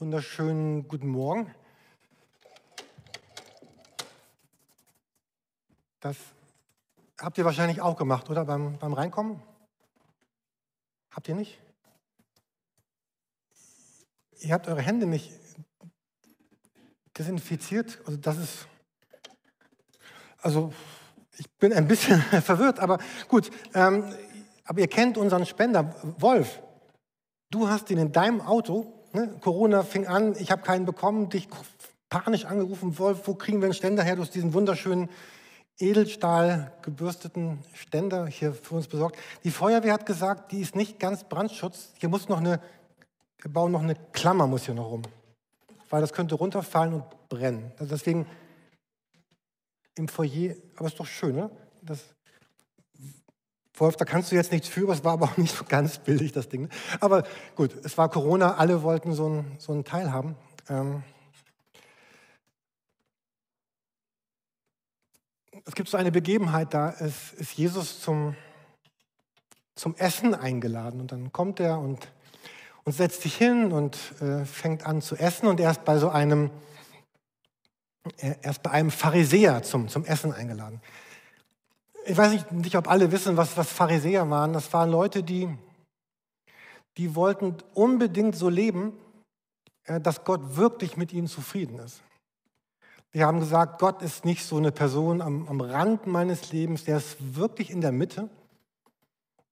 Wunderschönen guten Morgen. Das habt ihr wahrscheinlich auch gemacht, oder? Beim, beim Reinkommen? Habt ihr nicht? Ihr habt eure Hände nicht desinfiziert. Also das ist. Also ich bin ein bisschen verwirrt, aber gut. Ähm, aber ihr kennt unseren Spender, Wolf. Du hast ihn in deinem Auto Ne? Corona fing an, ich habe keinen bekommen, dich panisch angerufen, Wolf, wo kriegen wir einen Ständer her? Du hast diesen wunderschönen Edelstahl gebürsteten Ständer hier für uns besorgt. Die Feuerwehr hat gesagt, die ist nicht ganz Brandschutz. Hier muss noch eine, wir bauen noch eine Klammer, muss hier noch rum. Weil das könnte runterfallen und brennen. Also deswegen im Foyer, aber ist doch schön, ne? Das, Wolf, da kannst du jetzt nichts für, es war aber auch nicht so ganz billig, das Ding. Ne? Aber gut, es war Corona, alle wollten so ein, so einen Teil haben. Ähm es gibt so eine Begebenheit, da ist, ist Jesus zum, zum Essen eingeladen und dann kommt er und, und setzt sich hin und äh, fängt an zu essen und er ist bei so einem, er bei einem Pharisäer zum, zum Essen eingeladen ich weiß nicht, nicht, ob alle wissen, was, was Pharisäer waren. Das waren Leute, die, die wollten unbedingt so leben, äh, dass Gott wirklich mit ihnen zufrieden ist. Die haben gesagt, Gott ist nicht so eine Person am, am Rand meines Lebens, der ist wirklich in der Mitte.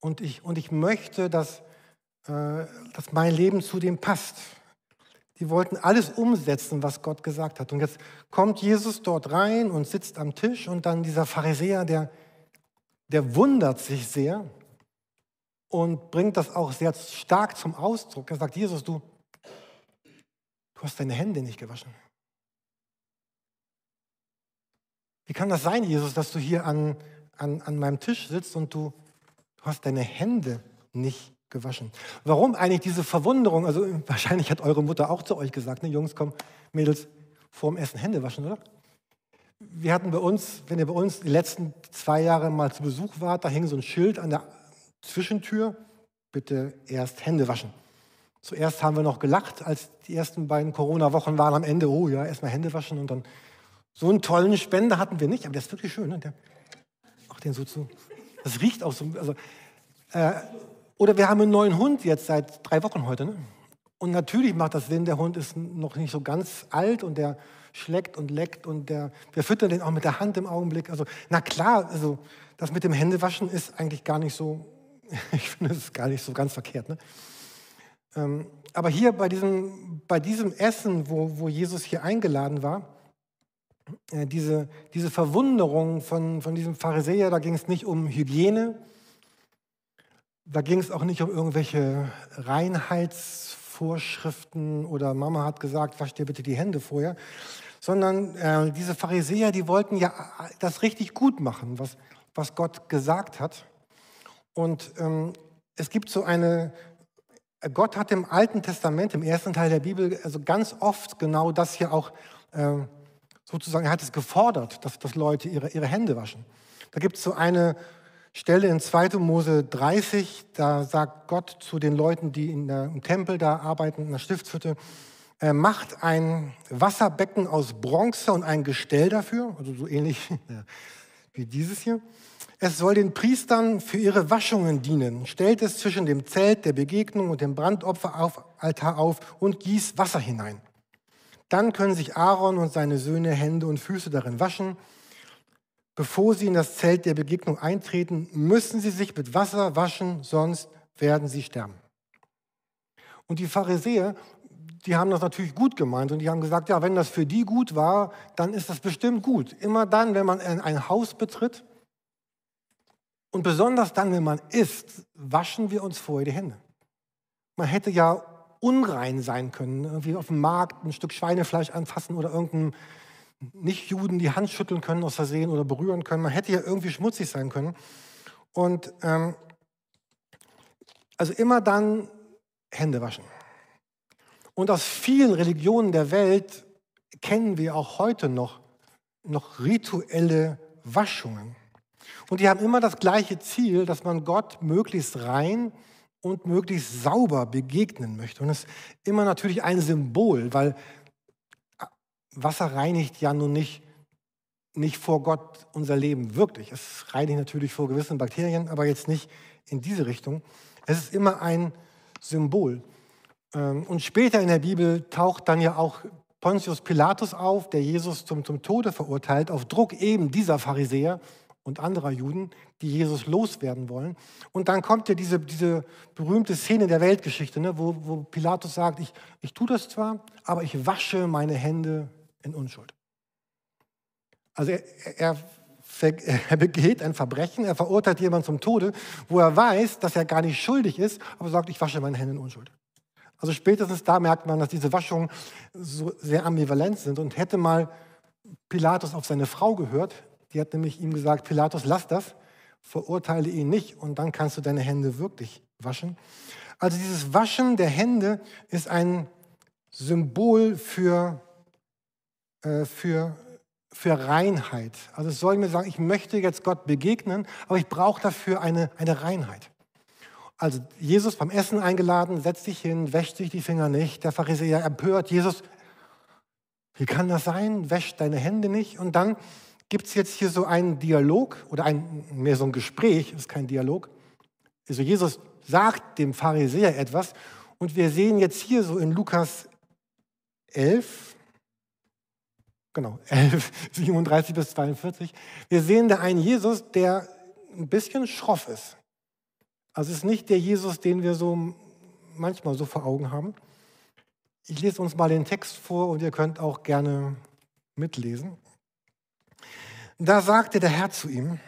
Und ich, und ich möchte, dass, äh, dass mein Leben zu dem passt. Die wollten alles umsetzen, was Gott gesagt hat. Und jetzt kommt Jesus dort rein und sitzt am Tisch und dann dieser Pharisäer, der, der wundert sich sehr und bringt das auch sehr stark zum Ausdruck. Er sagt, Jesus, du, du hast deine Hände nicht gewaschen. Wie kann das sein, Jesus, dass du hier an, an, an meinem Tisch sitzt und du, du hast deine Hände nicht gewaschen? Warum eigentlich diese Verwunderung? Also wahrscheinlich hat eure Mutter auch zu euch gesagt, ne, Jungs, komm, Mädels, vorm Essen Hände waschen, oder? Wir hatten bei uns, wenn ihr bei uns die letzten zwei Jahre mal zu Besuch wart, da hing so ein Schild an der Zwischentür, bitte erst Hände waschen. Zuerst haben wir noch gelacht, als die ersten beiden Corona-Wochen waren am Ende, oh ja, erstmal Hände waschen und dann so einen tollen Spender hatten wir nicht, aber der ist wirklich schön. Ne? Der macht den so zu. Das riecht auch so. Also, äh, oder wir haben einen neuen Hund jetzt seit drei Wochen heute. Ne? Und natürlich macht das Sinn, der Hund ist noch nicht so ganz alt und der schleckt und leckt und der, wir füttern den auch mit der Hand im Augenblick. Also, na klar, also das mit dem Händewaschen ist eigentlich gar nicht so, ich finde, es gar nicht so ganz verkehrt. Ne? Ähm, aber hier bei diesem, bei diesem Essen, wo, wo Jesus hier eingeladen war, äh, diese, diese Verwunderung von, von diesem Pharisäer, da ging es nicht um Hygiene, da ging es auch nicht um irgendwelche Reinheitsvorschriften oder Mama hat gesagt, wasch dir bitte die Hände vorher, sondern äh, diese Pharisäer, die wollten ja das richtig gut machen, was, was Gott gesagt hat. Und ähm, es gibt so eine, Gott hat im Alten Testament, im ersten Teil der Bibel, also ganz oft genau das hier auch äh, sozusagen, er hat es gefordert, dass, dass Leute ihre, ihre Hände waschen. Da gibt es so eine Stelle in 2. Mose 30, da sagt Gott zu den Leuten, die in der, im Tempel da arbeiten, in der Stiftshütte, er macht ein Wasserbecken aus Bronze und ein Gestell dafür, also so ähnlich wie dieses hier. Es soll den Priestern für ihre Waschungen dienen. Stellt es zwischen dem Zelt der Begegnung und dem Brandopferaltar auf und gießt Wasser hinein. Dann können sich Aaron und seine Söhne Hände und Füße darin waschen. Bevor sie in das Zelt der Begegnung eintreten, müssen sie sich mit Wasser waschen, sonst werden sie sterben. Und die Pharisäer die haben das natürlich gut gemeint und die haben gesagt, ja, wenn das für die gut war, dann ist das bestimmt gut. Immer dann, wenn man ein Haus betritt und besonders dann, wenn man isst, waschen wir uns vorher die Hände. Man hätte ja unrein sein können, irgendwie auf dem Markt ein Stück Schweinefleisch anfassen oder irgendeinem Nicht-Juden die Hand schütteln können aus Versehen oder berühren können. Man hätte ja irgendwie schmutzig sein können. Und ähm, also immer dann Hände waschen. Und aus vielen Religionen der Welt kennen wir auch heute noch, noch rituelle Waschungen. Und die haben immer das gleiche Ziel, dass man Gott möglichst rein und möglichst sauber begegnen möchte. Und es ist immer natürlich ein Symbol, weil Wasser reinigt ja nun nicht, nicht vor Gott unser Leben wirklich. Es reinigt natürlich vor gewissen Bakterien, aber jetzt nicht in diese Richtung. Es ist immer ein Symbol. Ähm, und später in der Bibel taucht dann ja auch Pontius Pilatus auf, der Jesus zum, zum Tode verurteilt, auf Druck eben dieser Pharisäer und anderer Juden, die Jesus loswerden wollen. Und dann kommt ja diese, diese berühmte Szene der Weltgeschichte, ne, wo, wo Pilatus sagt, ich, ich tue das zwar, aber ich wasche meine Hände in Unschuld. Also er, er, er begeht ein Verbrechen, er verurteilt jemanden zum Tode, wo er weiß, dass er gar nicht schuldig ist, aber sagt, ich wasche meine Hände in Unschuld. Also spätestens da merkt man, dass diese Waschungen so sehr ambivalent sind. Und hätte mal Pilatus auf seine Frau gehört, die hat nämlich ihm gesagt, Pilatus, lass das, verurteile ihn nicht und dann kannst du deine Hände wirklich waschen. Also dieses Waschen der Hände ist ein Symbol für, äh, für, für Reinheit. Also es soll mir sagen, ich möchte jetzt Gott begegnen, aber ich brauche dafür eine, eine Reinheit. Also Jesus beim Essen eingeladen, setzt sich hin, wäscht sich die Finger nicht. Der Pharisäer empört, Jesus, wie kann das sein? Wäscht deine Hände nicht. Und dann gibt es jetzt hier so einen Dialog oder ein, mehr so ein Gespräch, ist kein Dialog. Also Jesus sagt dem Pharisäer etwas und wir sehen jetzt hier so in Lukas 11, genau, 11, 37 bis 42, wir sehen da einen Jesus, der ein bisschen schroff ist. Also es ist nicht der Jesus, den wir so manchmal so vor Augen haben. Ich lese uns mal den Text vor und ihr könnt auch gerne mitlesen. Da sagte der Herr zu ihm,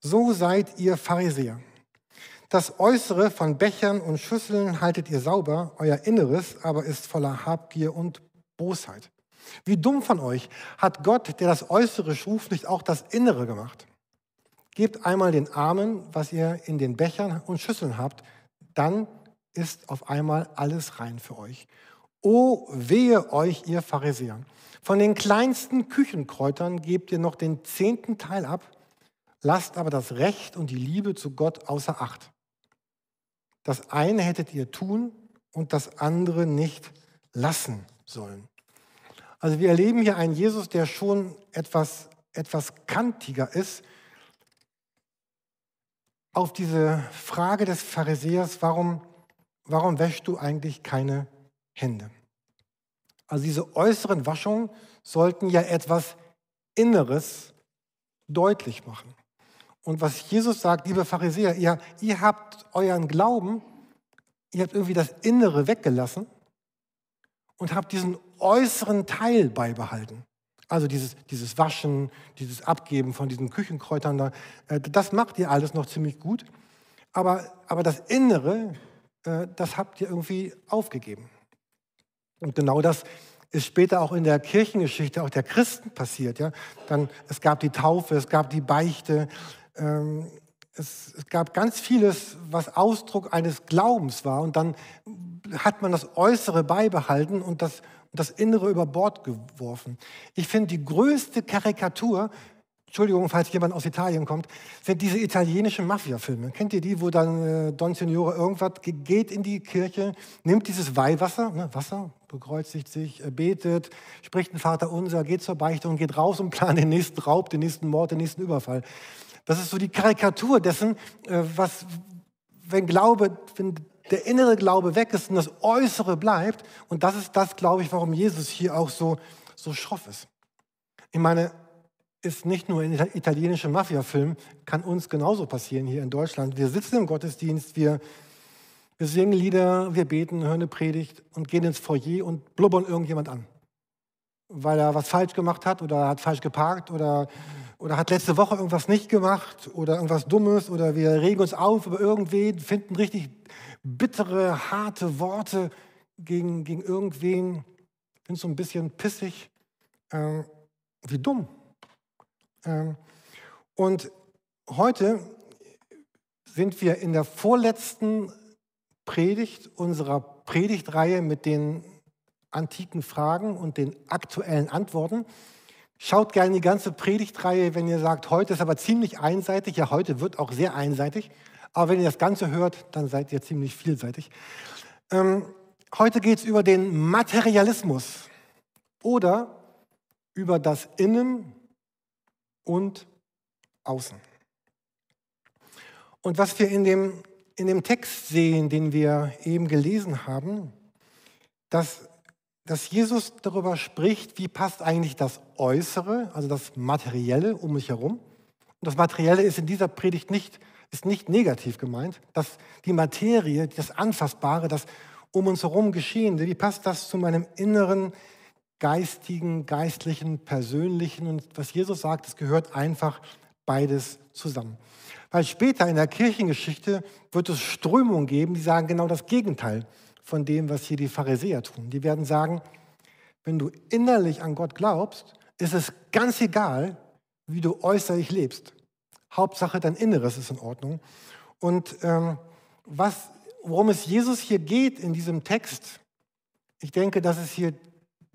so seid ihr Pharisäer. Das Äußere von Bechern und Schüsseln haltet ihr sauber, euer Inneres aber ist voller Habgier und Bosheit. Wie dumm von euch hat Gott, der das Äußere schuf, nicht auch das Innere gemacht? Gebt einmal den Armen, was ihr in den Bechern und Schüsseln habt, dann ist auf einmal alles rein für euch. O wehe euch, ihr Pharisäer. Von den kleinsten Küchenkräutern gebt ihr noch den zehnten Teil ab, lasst aber das Recht und die Liebe zu Gott außer Acht. Das eine hättet ihr tun und das andere nicht lassen sollen. Also wir erleben hier einen Jesus, der schon etwas, etwas kantiger ist, auf diese Frage des Pharisäers, warum, warum wäschst du eigentlich keine Hände? Also diese äußeren Waschungen sollten ja etwas Inneres deutlich machen. Und was Jesus sagt, liebe Pharisäer, ihr, ihr habt euren Glauben, ihr habt irgendwie das Innere weggelassen und habt diesen äußeren Teil beibehalten. Also dieses, dieses Waschen, dieses Abgeben von diesen Küchenkräutern, da, äh, das macht ihr alles noch ziemlich gut. Aber, aber das Innere, äh, das habt ihr irgendwie aufgegeben. Und genau das ist später auch in der Kirchengeschichte auch der Christen passiert. Ja? Dann, es gab die Taufe, es gab die Beichte, ähm, es, es, gab ganz vieles, was Ausdruck eines Glaubens war. Und dann hat man das Äußere beibehalten und das, das Innere über Bord geworfen. Ich finde, die größte Karikatur, Entschuldigung, falls jemand aus Italien kommt, sind diese italienischen Mafia-Filme. Kennt ihr die, wo dann äh, Don Signore irgendwas geht in die Kirche, nimmt dieses Weihwasser, ne, Wasser, bekreuzigt sich, äh, betet, spricht ein Vater unser, geht zur Beichte und geht raus und plant den nächsten Raub, den nächsten Mord, den nächsten Überfall. Das ist so die Karikatur dessen, äh, was, wenn Glaube, wenn der innere Glaube weg ist und das Äußere bleibt. Und das ist das, glaube ich, warum Jesus hier auch so, so schroff ist. Ich meine, ist nicht nur ein italienischer Mafia-Film, kann uns genauso passieren hier in Deutschland. Wir sitzen im Gottesdienst, wir, wir singen Lieder, wir beten, hören eine Predigt und gehen ins Foyer und blubbern irgendjemand an. Weil er was falsch gemacht hat oder hat falsch geparkt oder, oder hat letzte Woche irgendwas nicht gemacht oder irgendwas Dummes oder wir regen uns auf über irgendwen, finden richtig bittere, harte Worte gegen, gegen irgendwen, bin so ein bisschen pissig. Ähm, wie dumm. Ähm, und heute sind wir in der vorletzten Predigt unserer Predigtreihe mit den antiken Fragen und den aktuellen Antworten. Schaut gerne die ganze Predigtreihe, wenn ihr sagt, heute ist aber ziemlich einseitig. Ja, heute wird auch sehr einseitig. Aber wenn ihr das Ganze hört, dann seid ihr ziemlich vielseitig. Ähm, heute geht es über den Materialismus oder über das Innen und Außen. Und was wir in dem, in dem Text sehen, den wir eben gelesen haben, dass, dass Jesus darüber spricht, wie passt eigentlich das Äußere, also das Materielle um mich herum. Und das Materielle ist in dieser Predigt nicht, ist nicht negativ gemeint. Dass die Materie, das Anfassbare, das um uns herum Geschehende, wie passt das zu meinem inneren, geistigen, geistlichen, persönlichen? Und was Jesus sagt, es gehört einfach beides zusammen. Weil später in der Kirchengeschichte wird es Strömungen geben, die sagen genau das Gegenteil von dem, was hier die Pharisäer tun. Die werden sagen, wenn du innerlich an Gott glaubst, ist es ganz egal, wie du äußerlich lebst. Hauptsache dein Inneres ist in Ordnung. Und ähm, was, worum es Jesus hier geht in diesem Text, ich denke, das ist hier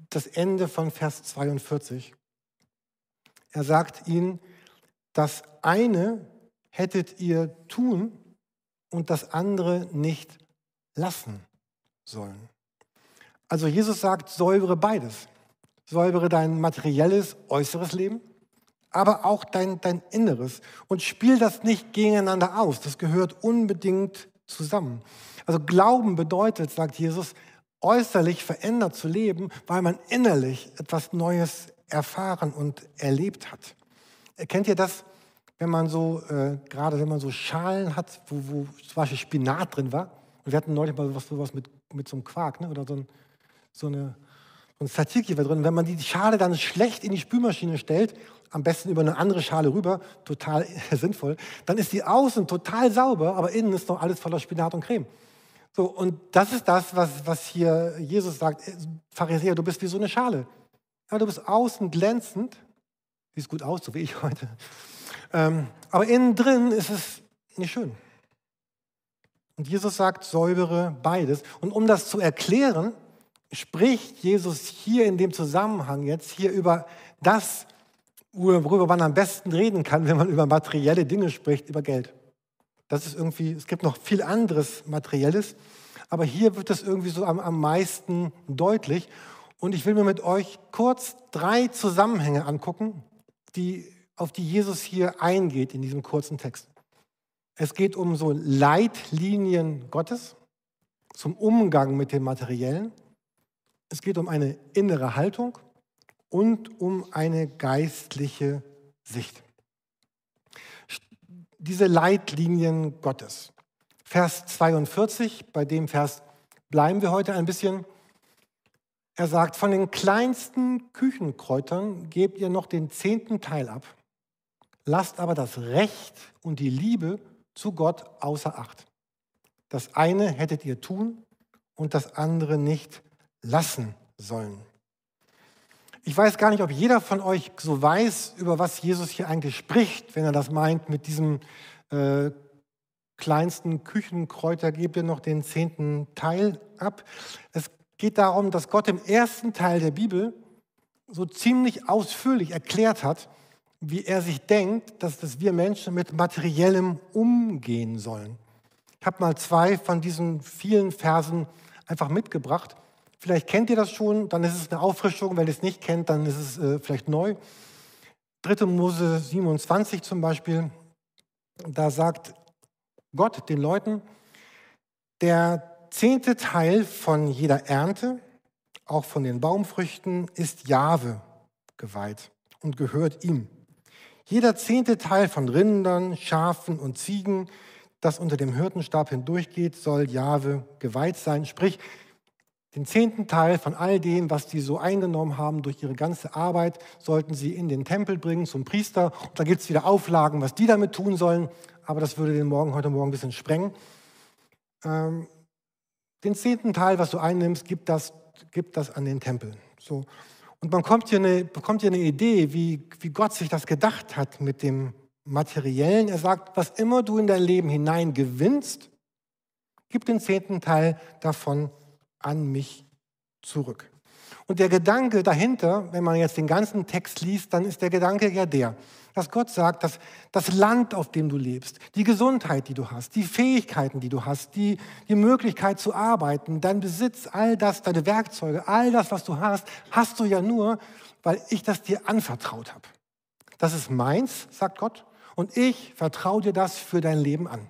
das Ende von Vers 42. Er sagt ihnen, das eine hättet ihr tun und das andere nicht lassen sollen. Also Jesus sagt, säubere beides. Säubere dein materielles, äußeres Leben, aber auch dein, dein Inneres. Und spiel das nicht gegeneinander aus. Das gehört unbedingt zusammen. Also Glauben bedeutet, sagt Jesus, äußerlich verändert zu leben, weil man innerlich etwas Neues erfahren und erlebt hat. Kennt ihr das, wenn man so, äh, gerade wenn man so Schalen hat, wo, wo zum Beispiel Spinat drin war? Und wir hatten neulich mal sowas, sowas mit, mit so einem Quark, ne? oder so, ein, so eine ein Tzatziki war drin. Wenn man die Schale dann schlecht in die Spülmaschine stellt, am besten über eine andere Schale rüber, total sinnvoll, dann ist die außen total sauber, aber innen ist noch alles voller Spinat und Creme. So, und das ist das, was, was hier Jesus sagt. Pharisäer, du bist wie so eine Schale. Ja, du bist außen glänzend, Siehst gut aus, so wie ich heute. Ähm, aber innen drin ist es nicht schön. Und Jesus sagt, säubere beides. Und um das zu erklären, spricht Jesus hier in dem Zusammenhang jetzt hier über das, worüber man am besten reden kann, wenn man über materielle Dinge spricht, über Geld. Das ist irgendwie, es gibt noch viel anderes Materielles, aber hier wird es irgendwie so am, am meisten deutlich. Und ich will mir mit euch kurz drei Zusammenhänge angucken, die, auf die Jesus hier eingeht in diesem kurzen Text. Es geht um so Leitlinien Gottes zum Umgang mit dem Materiellen. Es geht um eine innere Haltung und um eine geistliche Sicht. Diese Leitlinien Gottes. Vers 42, bei dem Vers bleiben wir heute ein bisschen. Er sagt, von den kleinsten Küchenkräutern gebt ihr noch den zehnten Teil ab, lasst aber das Recht und die Liebe zu Gott außer Acht. Das eine hättet ihr tun und das andere nicht lassen sollen. Ich weiß gar nicht, ob jeder von euch so weiß, über was Jesus hier eigentlich spricht, wenn er das meint mit diesem äh, kleinsten Küchenkräuter, gebt ihr noch den zehnten Teil ab. Es geht darum, dass Gott im ersten Teil der Bibel so ziemlich ausführlich erklärt hat, wie er sich denkt, dass, dass wir Menschen mit materiellem umgehen sollen. Ich habe mal zwei von diesen vielen Versen einfach mitgebracht. Vielleicht kennt ihr das schon, dann ist es eine Auffrischung. Wenn ihr es nicht kennt, dann ist es äh, vielleicht neu. 3. Mose 27 zum Beispiel, da sagt Gott den Leuten, der zehnte Teil von jeder Ernte, auch von den Baumfrüchten, ist Jahwe geweiht und gehört ihm. Jeder zehnte Teil von Rindern, Schafen und Ziegen, das unter dem Hirtenstab hindurchgeht, soll Jahwe geweiht sein. Sprich, den zehnten Teil von all dem, was die so eingenommen haben durch ihre ganze Arbeit, sollten sie in den Tempel bringen zum Priester. Und da gibt es wieder Auflagen, was die damit tun sollen. Aber das würde den Morgen heute Morgen ein bisschen sprengen. Ähm, den zehnten Teil, was du einnimmst, gib das, gib das an den Tempel. So. Und man kommt hier eine, bekommt hier eine Idee, wie, wie Gott sich das gedacht hat mit dem Materiellen. Er sagt, was immer du in dein Leben hinein gewinnst, gib den zehnten Teil davon an mich zurück. Und der Gedanke dahinter, wenn man jetzt den ganzen Text liest, dann ist der Gedanke ja der, dass Gott sagt, dass das Land, auf dem du lebst, die Gesundheit, die du hast, die Fähigkeiten, die du hast, die, die Möglichkeit zu arbeiten, dein Besitz, all das, deine Werkzeuge, all das, was du hast, hast du ja nur, weil ich das dir anvertraut habe. Das ist meins, sagt Gott, und ich vertraue dir das für dein Leben an.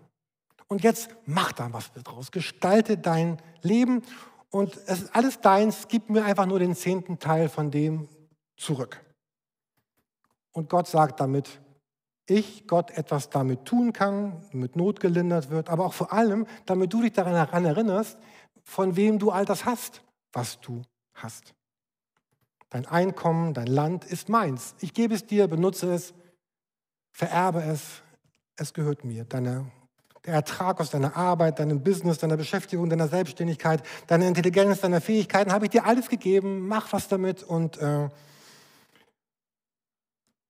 Und jetzt mach da was draus, gestalte dein Leben und es ist alles deins, gib mir einfach nur den zehnten Teil von dem zurück. Und Gott sagt damit, ich, Gott, etwas damit tun kann, damit Not gelindert wird, aber auch vor allem, damit du dich daran erinnerst, von wem du all das hast, was du hast. Dein Einkommen, dein Land ist meins. Ich gebe es dir, benutze es, vererbe es, es gehört mir. Deine, der Ertrag aus deiner Arbeit, deinem Business, deiner Beschäftigung, deiner Selbstständigkeit, deiner Intelligenz, deiner Fähigkeiten habe ich dir alles gegeben. Mach was damit und äh,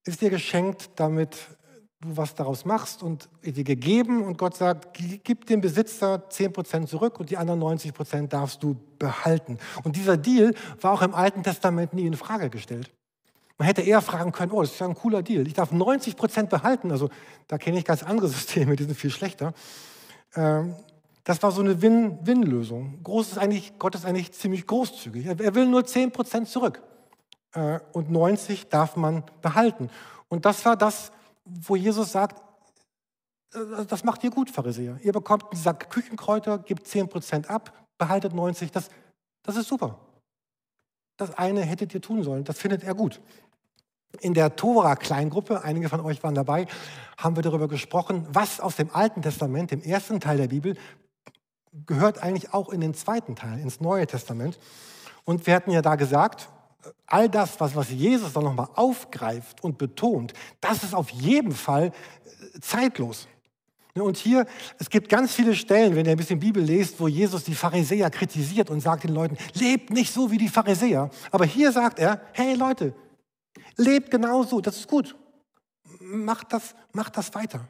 ist dir geschenkt, damit du was daraus machst und dir gegeben und Gott sagt, gib dem Besitzer 10% zurück und die anderen 90% darfst du behalten. Und dieser Deal war auch im Alten Testament nie in Frage gestellt. Man hätte eher fragen können, oh, das ist ja ein cooler Deal. Ich darf 90% behalten. Also da kenne ich ganz andere Systeme, die sind viel schlechter. Ähm, das war so eine Win-Win-Lösung. Groß ist eigentlich, Gott ist eigentlich ziemlich großzügig. Er will nur 10% zurück. Äh, und 90 darf man behalten. Und das war das, wo Jesus sagt, äh, das macht ihr gut, Pharisäer. Ihr bekommt einen Sack Küchenkräuter, gebt 10% ab, behaltet 90, das, das ist super. Das eine hättet ihr tun sollen, das findet er gut. In der Tora-Kleingruppe, einige von euch waren dabei, haben wir darüber gesprochen, was aus dem Alten Testament, dem ersten Teil der Bibel, gehört eigentlich auch in den zweiten Teil, ins Neue Testament. Und wir hatten ja da gesagt, all das, was, was Jesus dann nochmal aufgreift und betont, das ist auf jeden Fall äh, zeitlos. Ne, und hier, es gibt ganz viele Stellen, wenn ihr ein bisschen Bibel lest, wo Jesus die Pharisäer kritisiert und sagt den Leuten, lebt nicht so wie die Pharisäer. Aber hier sagt er, hey Leute, lebt genauso, das ist gut. Macht das, macht das weiter.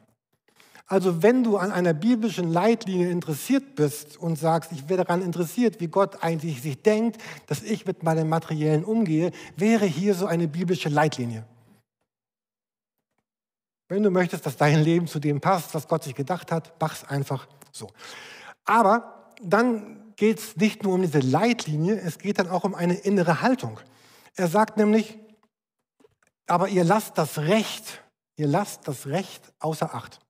Also wenn du an einer biblischen Leitlinie interessiert bist und sagst, ich wäre daran interessiert, wie Gott eigentlich sich denkt, dass ich mit meinem Materiellen umgehe, wäre hier so eine biblische Leitlinie. Wenn du möchtest, dass dein Leben zu dem passt, was Gott sich gedacht hat, mach's einfach so. Aber dann geht es nicht nur um diese Leitlinie, es geht dann auch um eine innere Haltung. Er sagt nämlich, aber ihr lasst das Recht, ihr lasst das Recht außer Acht.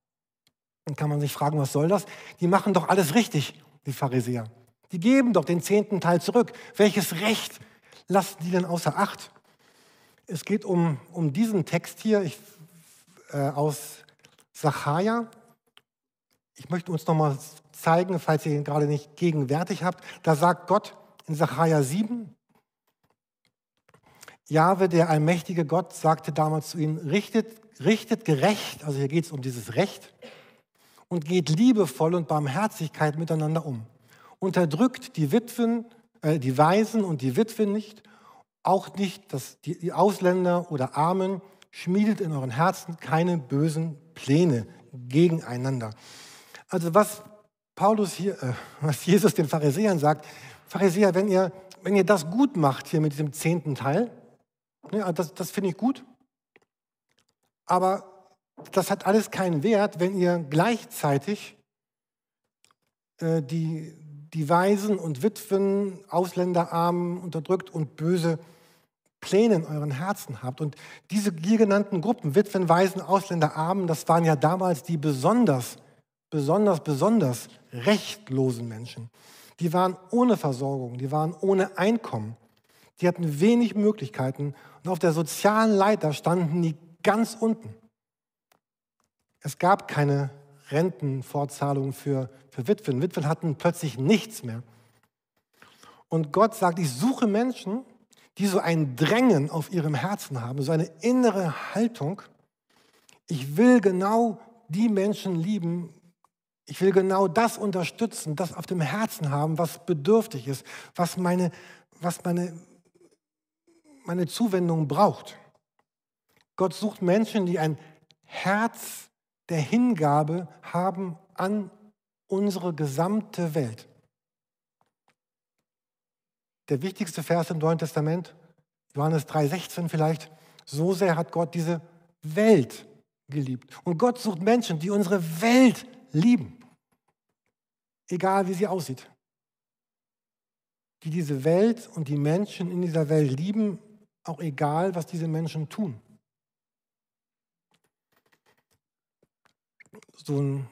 Dann kann man sich fragen, was soll das? Die machen doch alles richtig, die Pharisäer. Die geben doch den zehnten Teil zurück. Welches Recht lassen die denn außer Acht? Es geht um, um diesen Text hier ich, äh, aus Sacharja. Ich möchte uns nochmal zeigen, falls ihr ihn gerade nicht gegenwärtig habt. Da sagt Gott in Sacharja 7, Jahwe, der allmächtige Gott, sagte damals zu ihnen, richtet, richtet gerecht, also hier geht es um dieses Recht, und geht liebevoll und Barmherzigkeit miteinander um. Unterdrückt die Witwen, äh, die Waisen und die Witwen nicht, auch nicht das, die, die Ausländer oder Armen, schmiedet in euren Herzen keine bösen Pläne gegeneinander. Also was Paulus hier, äh, was Jesus den Pharisäern sagt, Pharisäer, wenn ihr, wenn ihr das gut macht hier mit diesem zehnten Teil, das, das finde ich gut, aber das hat alles keinen Wert, wenn ihr gleichzeitig äh, die, die Waisen und Witwen, Ausländerarmen unterdrückt und böse Pläne in euren Herzen habt. Und diese hier genannten Gruppen, Witwen, Waisen, Ausländer, Armen, das waren ja damals die besonders, besonders, besonders rechtlosen Menschen. Die waren ohne Versorgung, die waren ohne Einkommen. Die hatten wenig Möglichkeiten und auf der sozialen Leiter standen die ganz unten. Es gab keine Rentenfortzahlung für, für Witwen. Witwen hatten plötzlich nichts mehr. Und Gott sagt, ich suche Menschen, die so ein Drängen auf ihrem Herzen haben, so eine innere Haltung. Ich will genau die Menschen lieben. Ich will genau das unterstützen, das auf dem Herzen haben, was bedürftig ist, was meine, was meine, meine Zuwendung braucht. Gott sucht Menschen, die ein Herz der Hingabe haben an unsere gesamte Welt. der wichtigste Vers im Neuen Testament, Johannes 3,16 vielleicht. So sehr hat Gott diese Welt geliebt. Und Gott sucht Menschen, die unsere Welt lieben. Egal wie sie aussieht. Die diese Welt und die Menschen in dieser Welt lieben, auch egal, was diese Menschen tun. So ein,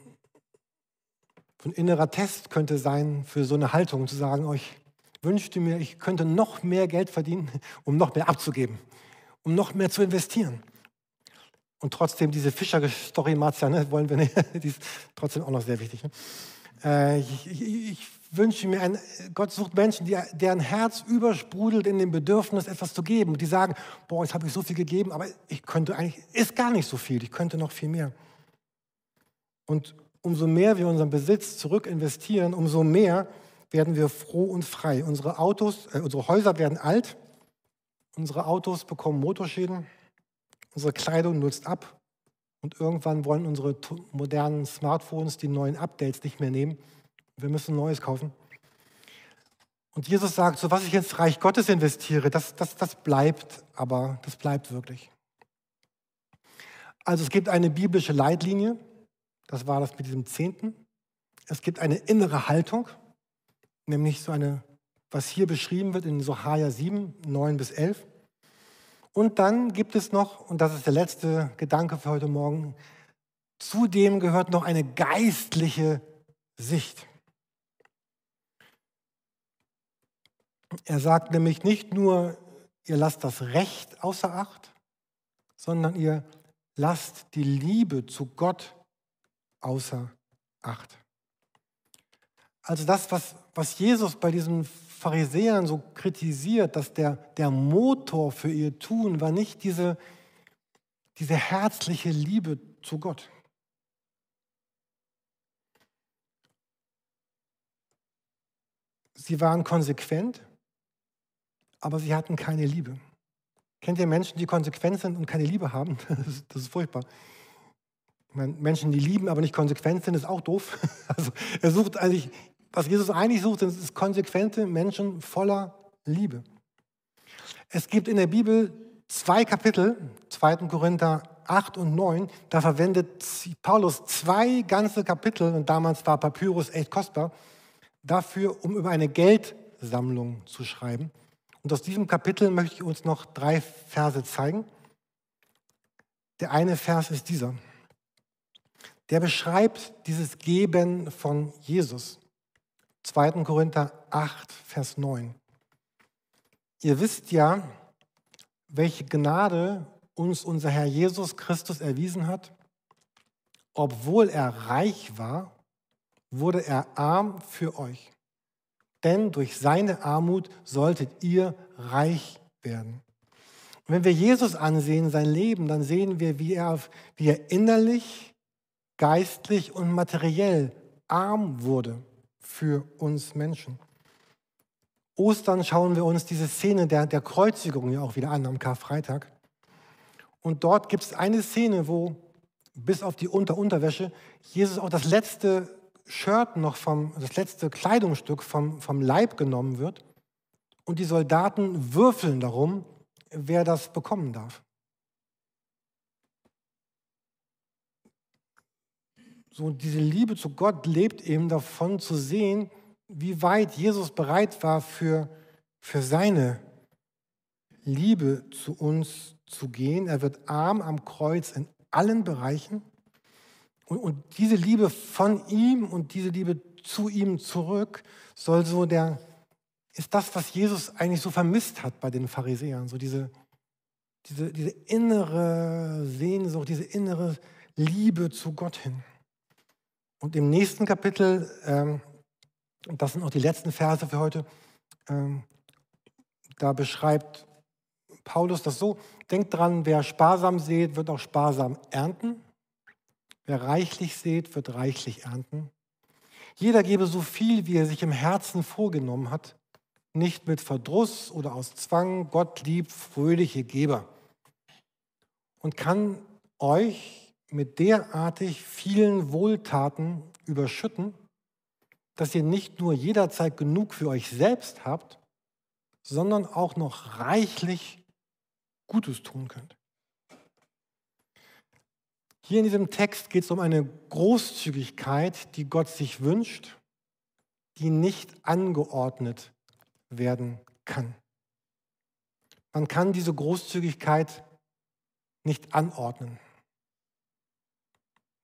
so ein innerer Test könnte sein für so eine Haltung, zu sagen, euch oh, wünschte mir, ich könnte noch mehr Geld verdienen, um noch mehr abzugeben, um noch mehr zu investieren. Und trotzdem diese Fischer-Story, Marzia, ne, wollen wir nicht, die ist trotzdem auch noch sehr wichtig. Ne? Äh, ich, ich, ich, wünsche mir, ein, Gott sucht Menschen, die, deren Herz übersprudelt in dem Bedürfnis, etwas zu geben. Die sagen, boah, jetzt habe ich so viel gegeben, aber ich könnte eigentlich, ist gar nicht so viel, ich könnte noch viel mehr. Und umso mehr wir unseren Besitz zurück investieren, umso mehr werden wir froh und frei. Unsere Autos, äh, unsere Häuser werden alt, unsere Autos bekommen Motorschäden, Unsere Kleidung nutzt ab und irgendwann wollen unsere modernen Smartphones die neuen Updates nicht mehr nehmen. Wir müssen Neues kaufen. Und Jesus sagt, so was ich ins Reich Gottes investiere, das, das, das bleibt, aber das bleibt wirklich. Also es gibt eine biblische Leitlinie, das war das mit diesem Zehnten. Es gibt eine innere Haltung, nämlich so eine, was hier beschrieben wird in Sohaja 7, 9 bis 11. Und dann gibt es noch, und das ist der letzte Gedanke für heute Morgen, zudem gehört noch eine geistliche Sicht. Er sagt nämlich nicht nur, ihr lasst das Recht außer Acht, sondern ihr lasst die Liebe zu Gott außer Acht. Also das, was, was Jesus bei diesem Pharisäern so kritisiert, dass der, der Motor für ihr Tun war nicht diese, diese herzliche Liebe zu Gott. Sie waren konsequent, aber sie hatten keine Liebe. Kennt ihr Menschen, die konsequent sind und keine Liebe haben? Das ist, das ist furchtbar. Meine, Menschen, die lieben, aber nicht konsequent sind, ist auch doof. Also er sucht eigentlich was Jesus eigentlich sucht, sind konsequente Menschen voller Liebe. Es gibt in der Bibel zwei Kapitel, 2. Korinther 8 und 9, da verwendet Paulus zwei ganze Kapitel, und damals war Papyrus echt kostbar, dafür, um über eine Geldsammlung zu schreiben. Und aus diesem Kapitel möchte ich uns noch drei Verse zeigen. Der eine Vers ist dieser. Der beschreibt dieses Geben von Jesus. 2. Korinther 8, Vers 9. Ihr wisst ja, welche Gnade uns unser Herr Jesus Christus erwiesen hat. Obwohl er reich war, wurde er arm für euch. Denn durch seine Armut solltet ihr reich werden. Und wenn wir Jesus ansehen, sein Leben, dann sehen wir, wie er, wie er innerlich, geistlich und materiell arm wurde für uns Menschen. Ostern schauen wir uns diese Szene der, der Kreuzigung ja auch wieder an am Karfreitag. Und dort gibt es eine Szene, wo bis auf die Unter-Unterwäsche Jesus auch das letzte Shirt noch vom, das letzte Kleidungsstück vom, vom Leib genommen wird. Und die Soldaten würfeln darum, wer das bekommen darf. So diese Liebe zu Gott lebt eben davon zu sehen, wie weit Jesus bereit war für, für seine Liebe zu uns zu gehen. Er wird arm am Kreuz in allen Bereichen. Und, und diese Liebe von ihm und diese Liebe zu ihm zurück soll so der, ist das, was Jesus eigentlich so vermisst hat bei den Pharisäern. So diese, diese, diese innere Sehnsucht, diese innere Liebe zu Gott hin. Und im nächsten Kapitel, ähm, das sind auch die letzten Verse für heute, ähm, da beschreibt Paulus das so, denkt dran, wer sparsam sät, wird auch sparsam ernten. Wer reichlich sät, wird reichlich ernten. Jeder gebe so viel, wie er sich im Herzen vorgenommen hat, nicht mit Verdruss oder aus Zwang. Gott liebt fröhliche Geber und kann euch mit derartig vielen Wohltaten überschütten, dass ihr nicht nur jederzeit genug für euch selbst habt, sondern auch noch reichlich Gutes tun könnt. Hier in diesem Text geht es um eine Großzügigkeit, die Gott sich wünscht, die nicht angeordnet werden kann. Man kann diese Großzügigkeit nicht anordnen.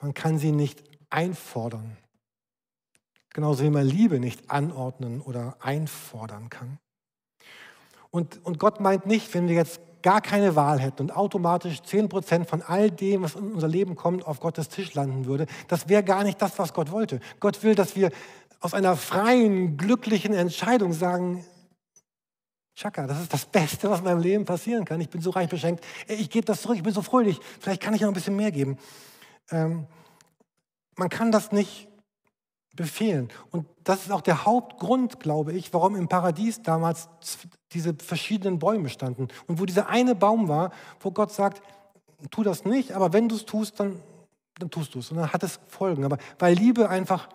Man kann sie nicht einfordern. Genauso wie man Liebe nicht anordnen oder einfordern kann. Und, und Gott meint nicht, wenn wir jetzt gar keine Wahl hätten und automatisch 10% von all dem, was in unser Leben kommt, auf Gottes Tisch landen würde, das wäre gar nicht das, was Gott wollte. Gott will, dass wir aus einer freien, glücklichen Entscheidung sagen, Chaka, das ist das Beste, was in meinem Leben passieren kann. Ich bin so reich beschenkt. Ich gebe das zurück, ich bin so fröhlich. Vielleicht kann ich noch ein bisschen mehr geben. Ähm, man kann das nicht befehlen. Und das ist auch der Hauptgrund, glaube ich, warum im Paradies damals diese verschiedenen Bäume standen. Und wo dieser eine Baum war, wo Gott sagt, tu das nicht, aber wenn du es tust, dann, dann tust du es. Und dann hat es Folgen. Aber weil Liebe einfach,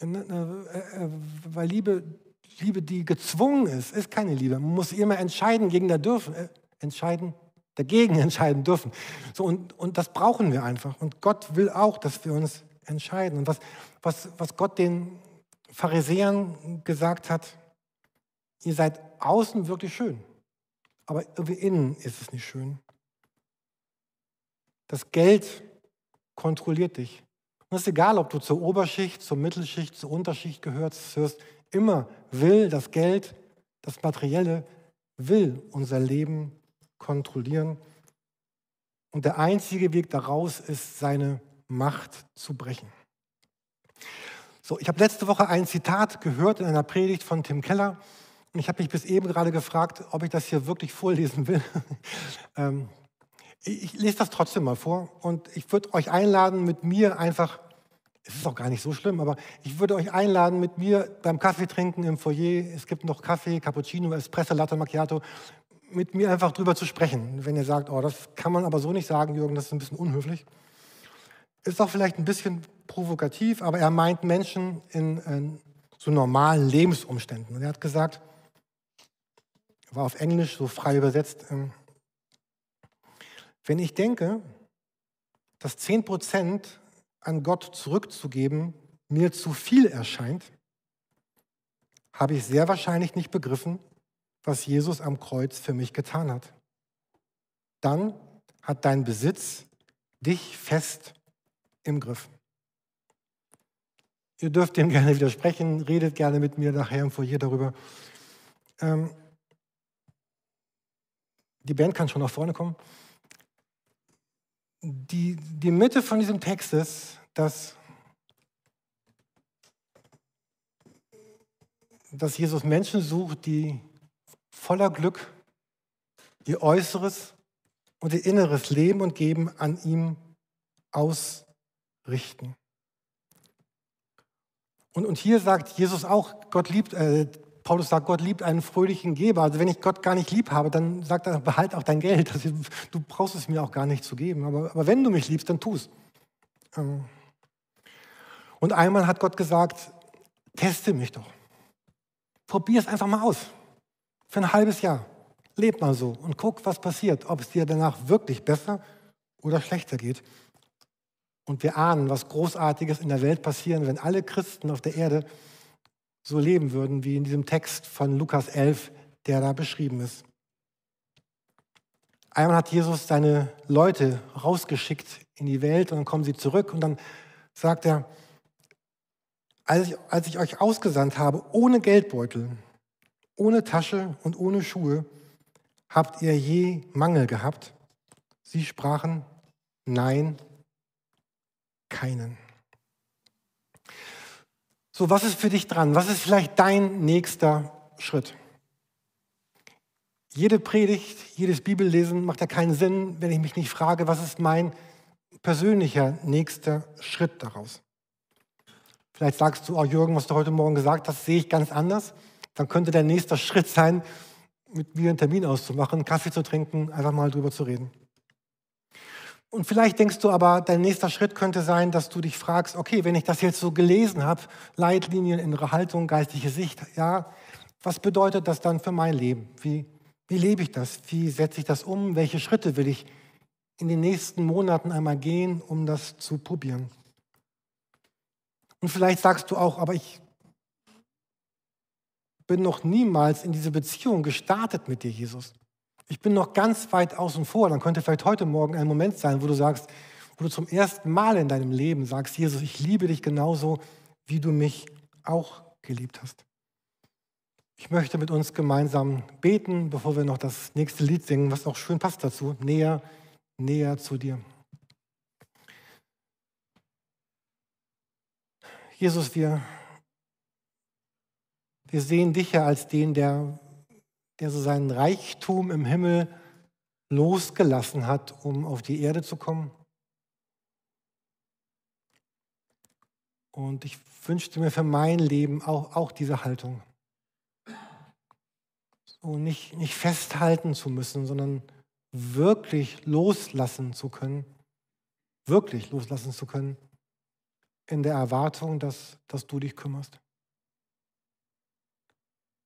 äh, äh, weil Liebe, Liebe, die gezwungen ist, ist keine Liebe. Man muss immer entscheiden gegen der dürfen, äh, entscheiden, dagegen entscheiden dürfen. So, und, und das brauchen wir einfach. Und Gott will auch, dass wir uns entscheiden. Und was, was, was Gott den Pharisäern gesagt hat, ihr seid außen wirklich schön, aber irgendwie innen ist es nicht schön. Das Geld kontrolliert dich. Und es ist egal, ob du zur Oberschicht, zur Mittelschicht, zur Unterschicht gehörst, hörst, immer will das Geld, das Materielle, will unser Leben kontrollieren. Und der einzige Weg daraus ist, seine Macht zu brechen. So, ich habe letzte Woche ein Zitat gehört in einer Predigt von Tim Keller und ich habe mich bis eben gerade gefragt, ob ich das hier wirklich vorlesen will. ähm, ich lese das trotzdem mal vor und ich würde euch einladen, mit mir einfach, es ist auch gar nicht so schlimm, aber ich würde euch einladen, mit mir beim Kaffee trinken im Foyer, es gibt noch Kaffee, Cappuccino, Espresso, Latte Macchiato, mit mir einfach drüber zu sprechen. Wenn ihr sagt, oh, das kann man aber so nicht sagen, Jürgen, das ist ein bisschen unhöflich. Ist auch vielleicht ein bisschen provokativ, aber er meint Menschen in, in so normalen Lebensumständen. Und er hat gesagt, war auf Englisch so frei übersetzt, ähm, wenn ich denke, dass 10% an Gott zurückzugeben mir zu viel erscheint, habe ich sehr wahrscheinlich nicht begriffen, was Jesus am Kreuz für mich getan hat. Dann hat dein Besitz dich fest im Griff. Ihr dürft dem gerne widersprechen, redet gerne mit mir nachher im Foyer darüber. Ähm, die Band kann schon nach vorne kommen. Die, die Mitte von diesem Text ist, dass, dass Jesus Menschen sucht, die voller Glück ihr äußeres und ihr inneres Leben und Geben an ihm aus richten. Und, und hier sagt Jesus auch, Gott liebt, äh, Paulus sagt, Gott liebt einen fröhlichen Geber. Also wenn ich Gott gar nicht lieb habe, dann sagt er, behalt auch dein Geld. Also, du brauchst es mir auch gar nicht zu geben. Aber, aber wenn du mich liebst, dann tu es. Ähm. Und einmal hat Gott gesagt, teste mich doch. Probier es einfach mal aus. Für ein halbes Jahr. Leb mal so und guck, was passiert. Ob es dir danach wirklich besser oder schlechter geht. Und wir ahnen, was Großartiges in der Welt passieren, wenn alle Christen auf der Erde so leben würden, wie in diesem Text von Lukas 11, der da beschrieben ist. Einmal hat Jesus seine Leute rausgeschickt in die Welt und dann kommen sie zurück und dann sagt er, als ich, als ich euch ausgesandt habe, ohne Geldbeutel, ohne Tasche und ohne Schuhe, habt ihr je Mangel gehabt? Sie sprachen, nein, keinen. So, was ist für dich dran? Was ist vielleicht dein nächster Schritt? Jede Predigt, jedes Bibellesen macht ja keinen Sinn, wenn ich mich nicht frage, was ist mein persönlicher nächster Schritt daraus? Vielleicht sagst du, oh Jürgen, was du heute Morgen gesagt hast, sehe ich ganz anders. Dann könnte der nächste Schritt sein, mit mir einen Termin auszumachen, Kaffee zu trinken, einfach mal drüber zu reden. Und vielleicht denkst du aber, dein nächster Schritt könnte sein, dass du dich fragst, okay, wenn ich das jetzt so gelesen habe, Leitlinien, innere Haltung, geistliche Sicht, ja, was bedeutet das dann für mein Leben? Wie, wie lebe ich das? Wie setze ich das um? Welche Schritte will ich in den nächsten Monaten einmal gehen, um das zu probieren? Und vielleicht sagst du auch, aber ich bin noch niemals in diese Beziehung gestartet mit dir, Jesus. Ich bin noch ganz weit außen vor. Dann könnte vielleicht heute Morgen ein Moment sein, wo du sagst, wo du zum ersten Mal in deinem Leben sagst, Jesus, ich liebe dich genauso, wie du mich auch geliebt hast. Ich möchte mit uns gemeinsam beten, bevor wir noch das nächste Lied singen, was auch schön passt dazu. Näher, näher zu dir. Jesus, wir, wir sehen dich ja als den, der der so seinen Reichtum im Himmel losgelassen hat, um auf die Erde zu kommen. Und ich wünschte mir für mein Leben auch, auch diese Haltung. So nicht, nicht festhalten zu müssen, sondern wirklich loslassen zu können. Wirklich loslassen zu können. In der Erwartung, dass, dass du dich kümmerst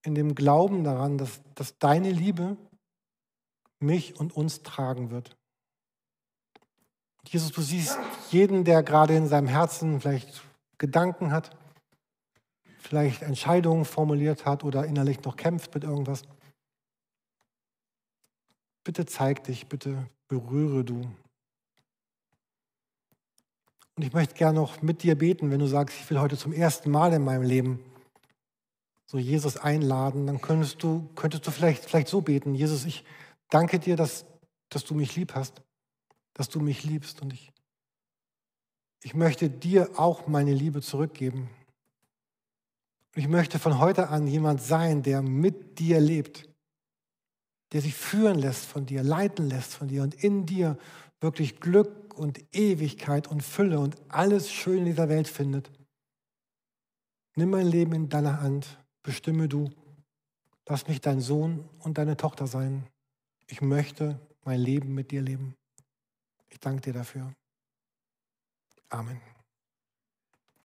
in dem Glauben daran, dass, dass deine Liebe mich und uns tragen wird. Jesus, du siehst jeden, der gerade in seinem Herzen vielleicht Gedanken hat, vielleicht Entscheidungen formuliert hat oder innerlich noch kämpft mit irgendwas. Bitte zeig dich, bitte berühre du. Und ich möchte gerne noch mit dir beten, wenn du sagst, ich will heute zum ersten Mal in meinem Leben so Jesus einladen, dann könntest du, könntest du vielleicht, vielleicht so beten, Jesus, ich danke dir, dass, dass du mich lieb hast, dass du mich liebst und ich, ich möchte dir auch meine Liebe zurückgeben. ich möchte von heute an jemand sein, der mit dir lebt, der sich führen lässt von dir, leiten lässt von dir und in dir wirklich Glück und Ewigkeit und Fülle und alles Schöne in dieser Welt findet. Nimm mein Leben in deiner Hand bestimme du, lass mich dein Sohn und deine Tochter sein. Ich möchte mein Leben mit dir leben. Ich danke dir dafür. Amen.